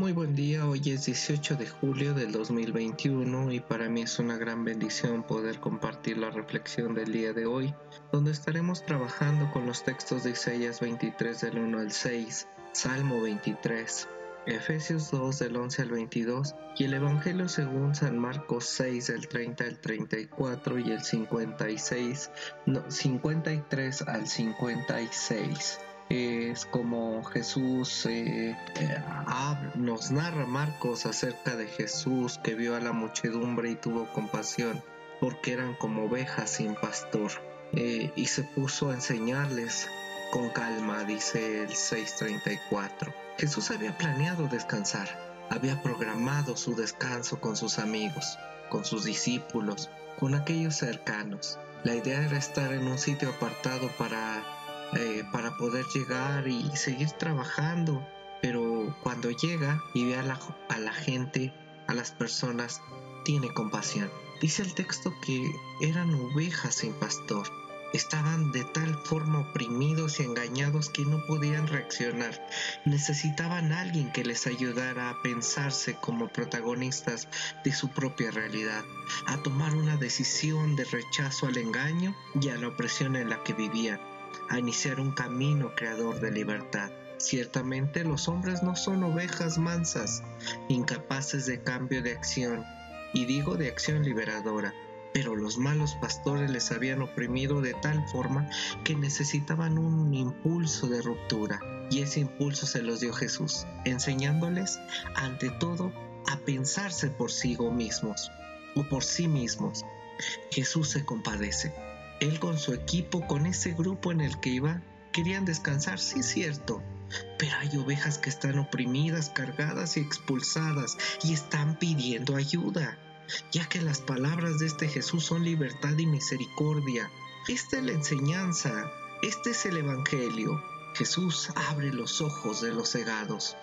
Muy buen día, hoy es 18 de julio del 2021 y para mí es una gran bendición poder compartir la reflexión del día de hoy, donde estaremos trabajando con los textos de Isaías 23 del 1 al 6, Salmo 23, Efesios 2 del 11 al 22 y el Evangelio según San Marcos 6 del 30 al 34 y el 56, no, 53 al 56 es como Jesús eh, eh, nos narra Marcos acerca de Jesús que vio a la muchedumbre y tuvo compasión porque eran como ovejas sin pastor eh, y se puso a enseñarles con calma, dice el 634. Jesús había planeado descansar, había programado su descanso con sus amigos, con sus discípulos, con aquellos cercanos. La idea era estar en un sitio apartado para eh, para poder llegar y seguir trabajando. Pero cuando llega y ve a la, a la gente, a las personas, tiene compasión. Dice el texto que eran ovejas sin pastor. Estaban de tal forma oprimidos y engañados que no podían reaccionar. Necesitaban a alguien que les ayudara a pensarse como protagonistas de su propia realidad, a tomar una decisión de rechazo al engaño y a la opresión en la que vivían a iniciar un camino creador de libertad. Ciertamente los hombres no son ovejas mansas, incapaces de cambio de acción, y digo de acción liberadora, pero los malos pastores les habían oprimido de tal forma que necesitaban un impulso de ruptura, y ese impulso se los dio Jesús, enseñándoles, ante todo, a pensarse por sí mismos, o por sí mismos. Jesús se compadece él con su equipo, con ese grupo en el que iba, querían descansar, sí cierto, pero hay ovejas que están oprimidas, cargadas y expulsadas y están pidiendo ayuda, ya que las palabras de este Jesús son libertad y misericordia. Esta es la enseñanza, este es el Evangelio. Jesús abre los ojos de los cegados,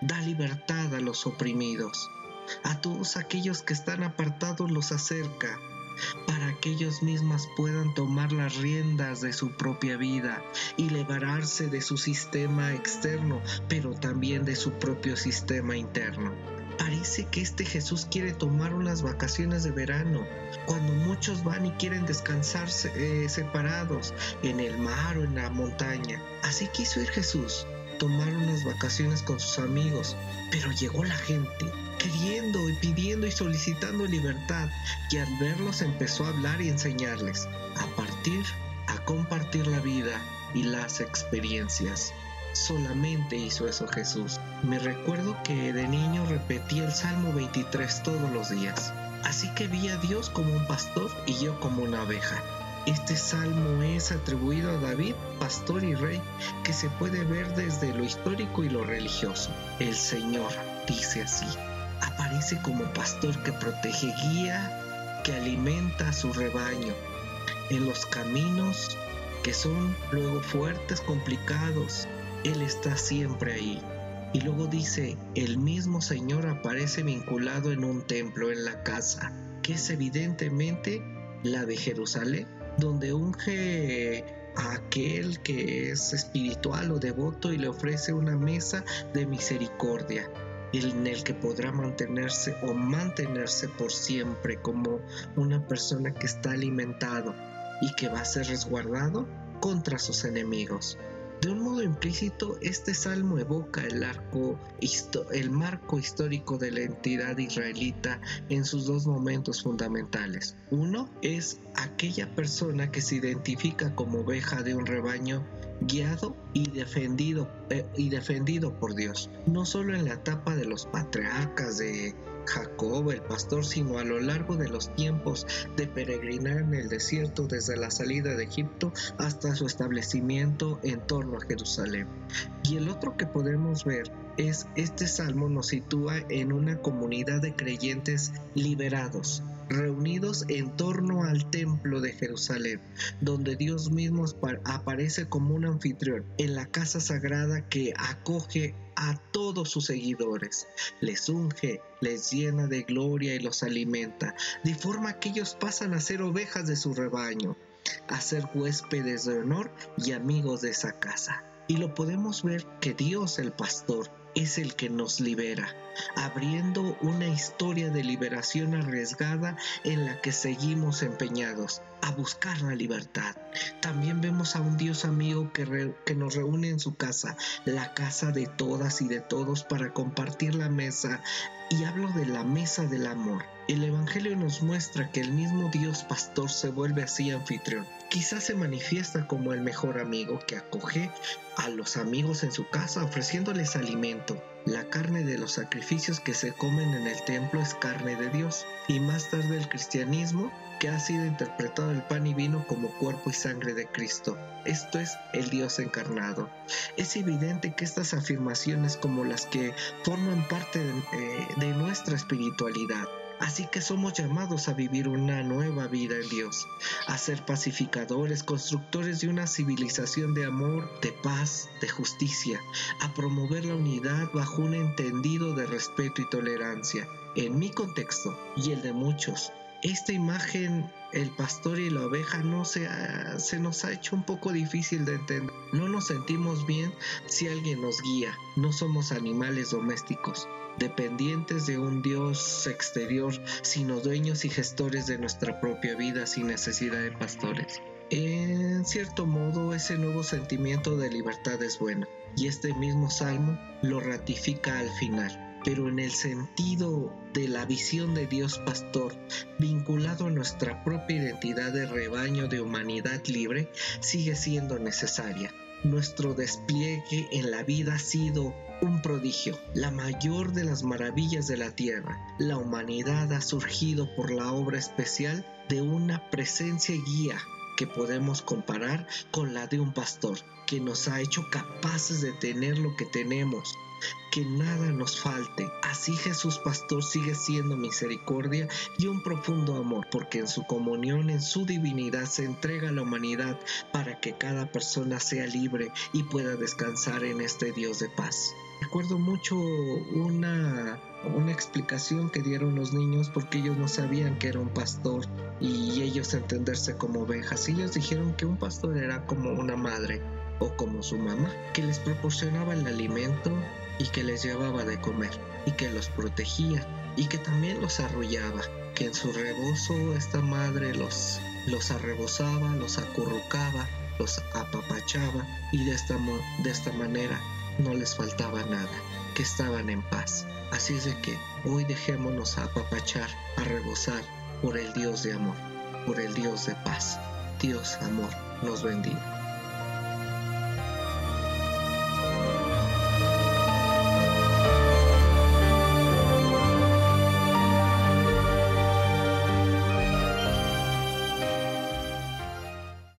da libertad a los oprimidos, a todos aquellos que están apartados los acerca, para que ellos mismas puedan tomar las riendas de su propia vida y liberarse de su sistema externo, pero también de su propio sistema interno. Parece que este Jesús quiere tomar unas vacaciones de verano, cuando muchos van y quieren descansar eh, separados en el mar o en la montaña. Así quiso ir Jesús, tomar unas vacaciones con sus amigos, pero llegó la gente queriendo y pidiendo y solicitando libertad y al verlos empezó a hablar y enseñarles a partir, a compartir la vida y las experiencias. Solamente hizo eso Jesús. Me recuerdo que de niño repetía el Salmo 23 todos los días. Así que vi a Dios como un pastor y yo como una oveja. Este salmo es atribuido a David, pastor y rey, que se puede ver desde lo histórico y lo religioso. El Señor dice así aparece como pastor que protege, guía, que alimenta a su rebaño en los caminos que son luego fuertes, complicados. Él está siempre ahí. Y luego dice, el mismo Señor aparece vinculado en un templo, en la casa, que es evidentemente la de Jerusalén, donde unge a aquel que es espiritual o devoto y le ofrece una mesa de misericordia en el que podrá mantenerse o mantenerse por siempre como una persona que está alimentado y que va a ser resguardado contra sus enemigos. De un modo implícito, este salmo evoca el, arco, el marco histórico de la entidad israelita en sus dos momentos fundamentales. Uno es aquella persona que se identifica como oveja de un rebaño guiado y defendido, eh, y defendido por Dios, no solo en la etapa de los patriarcas de Jacob el pastor, sino a lo largo de los tiempos de peregrinar en el desierto desde la salida de Egipto hasta su establecimiento en torno a Jerusalén. Y el otro que podemos ver es este salmo nos sitúa en una comunidad de creyentes liberados, reunidos en torno al templo de Jerusalén, donde Dios mismo aparece como un anfitrión en la casa sagrada que acoge a todos sus seguidores, les unge, les llena de gloria y los alimenta, de forma que ellos pasan a ser ovejas de su rebaño, a ser huéspedes de honor y amigos de esa casa. Y lo podemos ver que Dios el pastor es el que nos libera, abriendo una historia de liberación arriesgada en la que seguimos empeñados a buscar la libertad. También vemos a un Dios amigo que, nos reúne en su casa, la casa de todas y de todos para compartir la mesa. Y hablo de la mesa del amor. El Evangelio nos muestra que el mismo Dios pastor se vuelve así anfitrión. Quizás se manifiesta como el mejor amigo que acoge a los amigos en su casa ofreciéndoles alimento. La carne de los sacrificios que se comen en el templo es carne de Dios. Y más tarde el cristianismo que ha sido interpretado el pan y vino como cuerpo y sangre de Cristo. Esto es el Dios encarnado. Es evidente que estas afirmaciones como las que forman parte de, eh, de nuestra espiritualidad Así que somos llamados a vivir una nueva vida en Dios, a ser pacificadores, constructores de una civilización de amor, de paz, de justicia, a promover la unidad bajo un entendido de respeto y tolerancia. En mi contexto y el de muchos, esta imagen, el pastor y la oveja, no se, se nos ha hecho un poco difícil de entender. No nos sentimos bien si alguien nos guía. No somos animales domésticos dependientes de un Dios exterior, sino dueños y gestores de nuestra propia vida sin necesidad de pastores. En cierto modo, ese nuevo sentimiento de libertad es bueno, y este mismo salmo lo ratifica al final pero en el sentido de la visión de Dios pastor, vinculado a nuestra propia identidad de rebaño de humanidad libre, sigue siendo necesaria. Nuestro despliegue en la vida ha sido un prodigio, la mayor de las maravillas de la tierra. La humanidad ha surgido por la obra especial de una presencia guía que podemos comparar con la de un pastor, que nos ha hecho capaces de tener lo que tenemos, que nada nos falte. Así Jesús Pastor sigue siendo misericordia y un profundo amor, porque en su comunión, en su divinidad, se entrega a la humanidad para que cada persona sea libre y pueda descansar en este Dios de paz. Recuerdo mucho una, una explicación que dieron los niños porque ellos no sabían que era un pastor y ellos entenderse como ovejas. Ellos dijeron que un pastor era como una madre o como su mamá, que les proporcionaba el alimento y que les llevaba de comer y que los protegía y que también los arrullaba, que en su rebozo esta madre los, los arrebozaba, los acurrucaba, los apapachaba y de esta, de esta manera no les faltaba nada, que estaban en paz. Así es de que hoy dejémonos apapachar, a rebosar por el Dios de amor, por el Dios de paz. Dios amor nos bendiga.